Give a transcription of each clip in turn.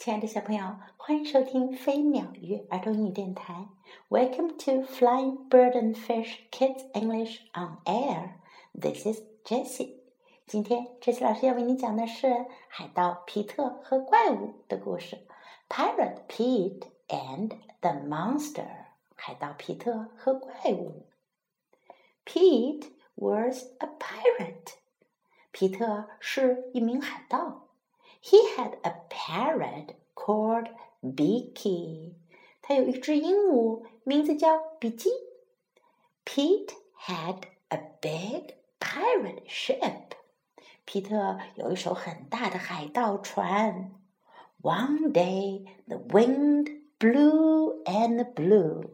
亲爱的小朋友，欢迎收听飞鸟鱼儿童英语电台。Welcome to Flying Bird and Fish Kids English on Air. This is Jessie. 今天，Jessie 老师要为你讲的是海盗皮特和怪物的故事。Pirate Pete and the Monster. 海盗皮特和怪物。Pete was a pirate. 皮特是一名海盗。 he had a parrot called Beaky。他有一只鹦鹉，名字叫比基。Pete had a big pirate ship。皮特有一艘很大的海盗船。One day the wind blew and blew。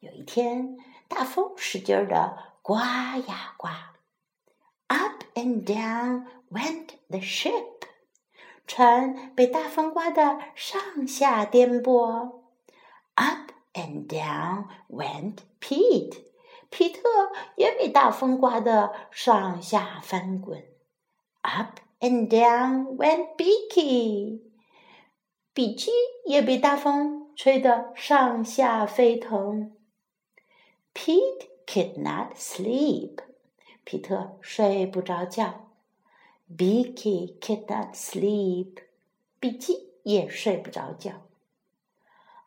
有一天，大风使劲儿的刮呀刮。Up and down went the ship。船被大风刮得上下颠簸。Up and down went Pete，皮特也被大风刮得上下翻滚。Up and down went Beaky，比基也被大风吹得上下飞腾。Pete could not sleep，皮特睡不着觉。Beaky cannot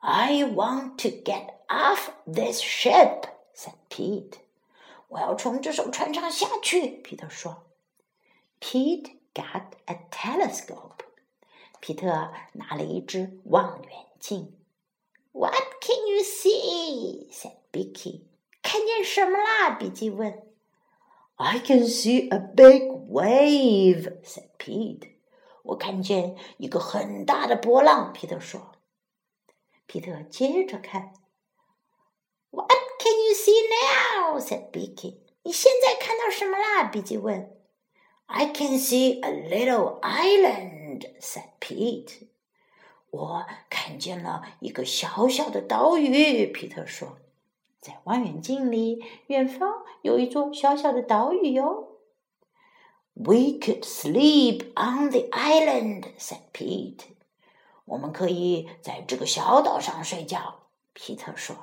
I want to get off this ship, said Pete. ship，said Pete got a telescope. Peter 拿了一只望远镜. What can you see? said Beaky. see？said "I can see a big wave," said Pete. 我看见一个很大的波浪，皮特说。皮特接着看。What can you see now? said Becky. 你现在看到什么啦？比基问。I can see a little island, said Pete. 我看见了一个小小的岛屿，皮特说。在望远镜里，远方有一座小小的岛屿哟。We could sleep on the island," said Pete. 我们可以在这个小岛上睡觉，皮特说。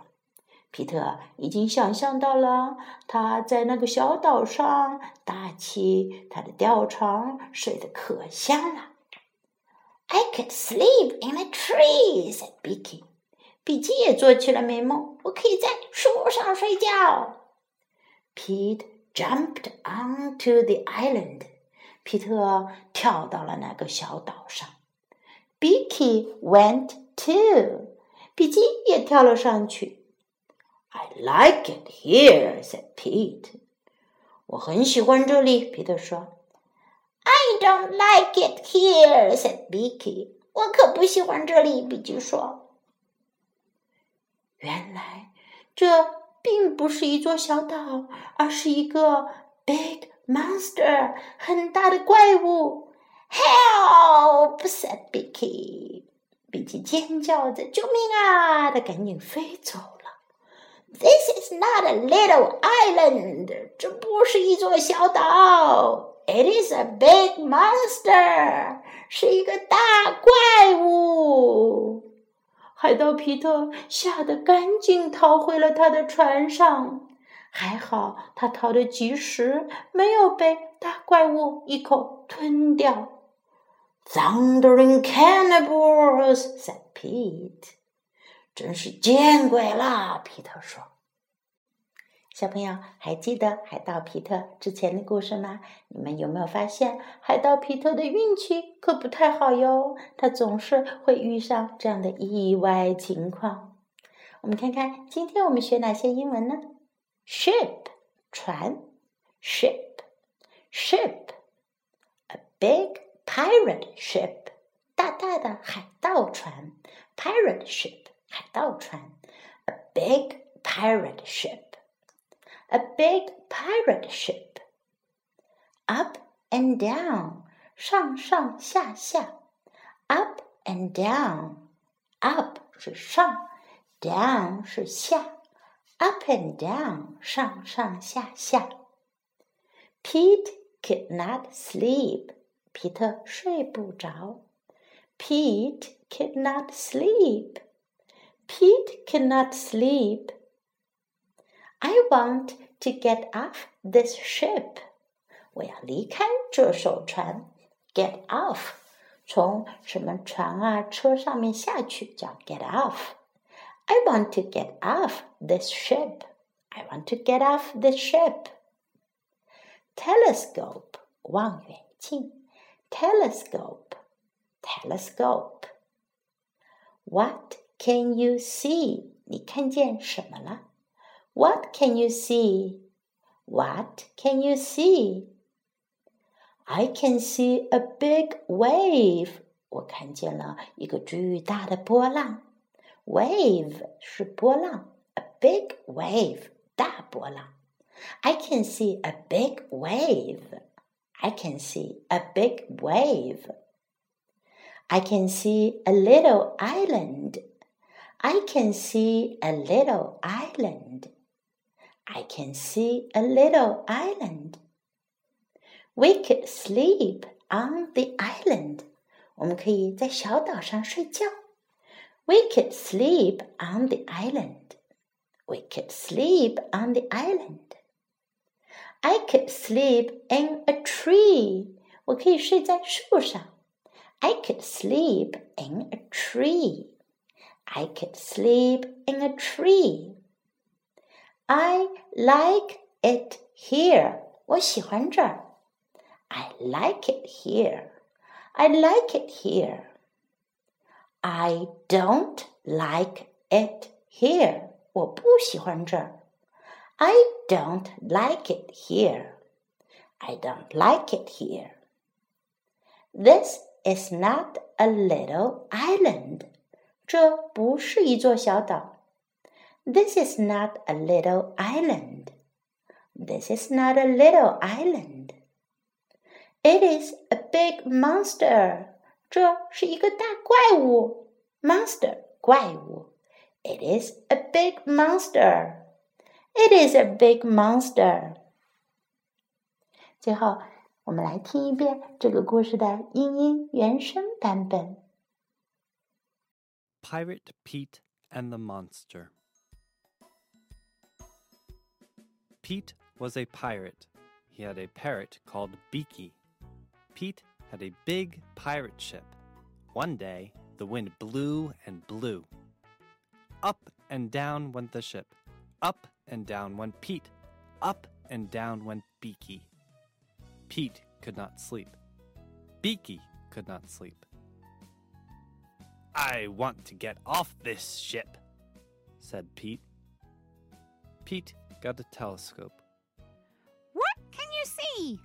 皮特已经想象到了他在那个小岛上搭起他的吊床，睡得可香了。I could sleep in a tree," said Beaky. 比基也做起了美梦，我可以在树上睡觉。Pete jumped onto the island。皮特跳到了那个小岛上。Beaky went too。比基也跳了上去。I like it here, said Pete。我很喜欢这里，皮特说。I don't like it here, said Beaky。我可不喜欢这里，比基说。原来这并不是一座小岛，而是一个 big monster，很大的怪物。Help! said Beaky。比基尖叫着：“救命啊！”他赶紧飞走了。This is not a little island，这不是一座小岛。It is a big monster，是一个大怪物。海盗皮特吓得赶紧逃回了他的船上，还好他逃得及时，没有被大怪物一口吞掉。"Thundering cannibals!" said Pete. 真是见鬼了，皮特说。小朋友还记得海盗皮特之前的故事吗？你们有没有发现海盗皮特的运气可不太好哟？他总是会遇上这样的意外情况。我们看看今天我们学哪些英文呢？Ship 船，ship，ship，a big pirate ship 大大的海盗船，pirate ship 海盗船，a big pirate ship。a big pirate ship. Up and down, 上上下下，up and down. Up 是上，down 是下，up and down 上上下下。Pete could not sleep. 皮特睡不着。Pete could not sleep. Pete could not sleep. I want to get off this ship. 我要离开这艘船。Get off，从什么船啊、车上面下去叫 get off。I want to get off this ship. I want to get off this ship. Telescope，望远镜。Telescope, telescope. What can you see? 你看见什么了 ？What can you see? What can you see? I can see a big wave. 我看见了一个巨大的波浪。Wave 是波浪，a big wave 大波浪。I can see a big wave. I can see a big wave. I can see a little island. I can see a little island. I can see a little island. We could sleep on the island. 我们可以在小岛上睡觉。We could sleep on the island. We could sleep on the island. I could sleep in a tree. 我可以睡在树上。I could sleep in a tree. I could sleep in a tree. I like it here. 我喜欢这儿。I like it here. I like it here. I don't like it here. 我不喜欢这儿。I don't like it here. I don't like it here. This is not a little island. 这不是一座小岛。 This is not a little island. This is not a little island. It is a big monster. 这是一个大怪物。Monster 怪物。It is a big monster. It is a big monster. 最后，我们来听一遍这个故事的英英原声版本。Pirate Pete and the Monster. Pete was a pirate. He had a parrot called Beaky. Pete had a big pirate ship. One day, the wind blew and blew. Up and down went the ship. Up and down went Pete. Up and down went Beaky. Pete could not sleep. Beaky could not sleep. I want to get off this ship, said Pete. Pete got a telescope. What can you see?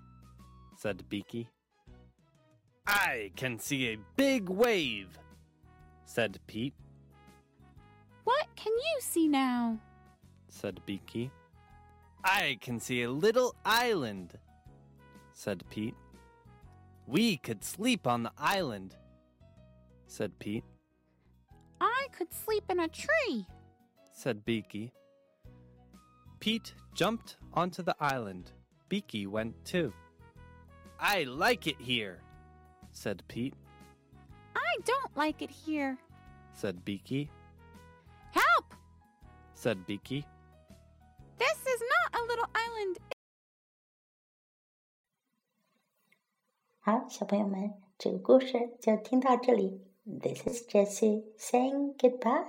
said Beaky. I can see a big wave, said Pete. What can you see now? said Beaky. I can see a little island, said Pete. We could sleep on the island, said Pete. I could sleep in a tree, said Beaky. Pete jumped onto the island. Beaky went too. I like it here, said Pete, I don't like it here. said Beaky, Help! said Beaky. This is not a little island. 好，小朋友们，这个故事就听到这里。This is Jessie saying goodbye.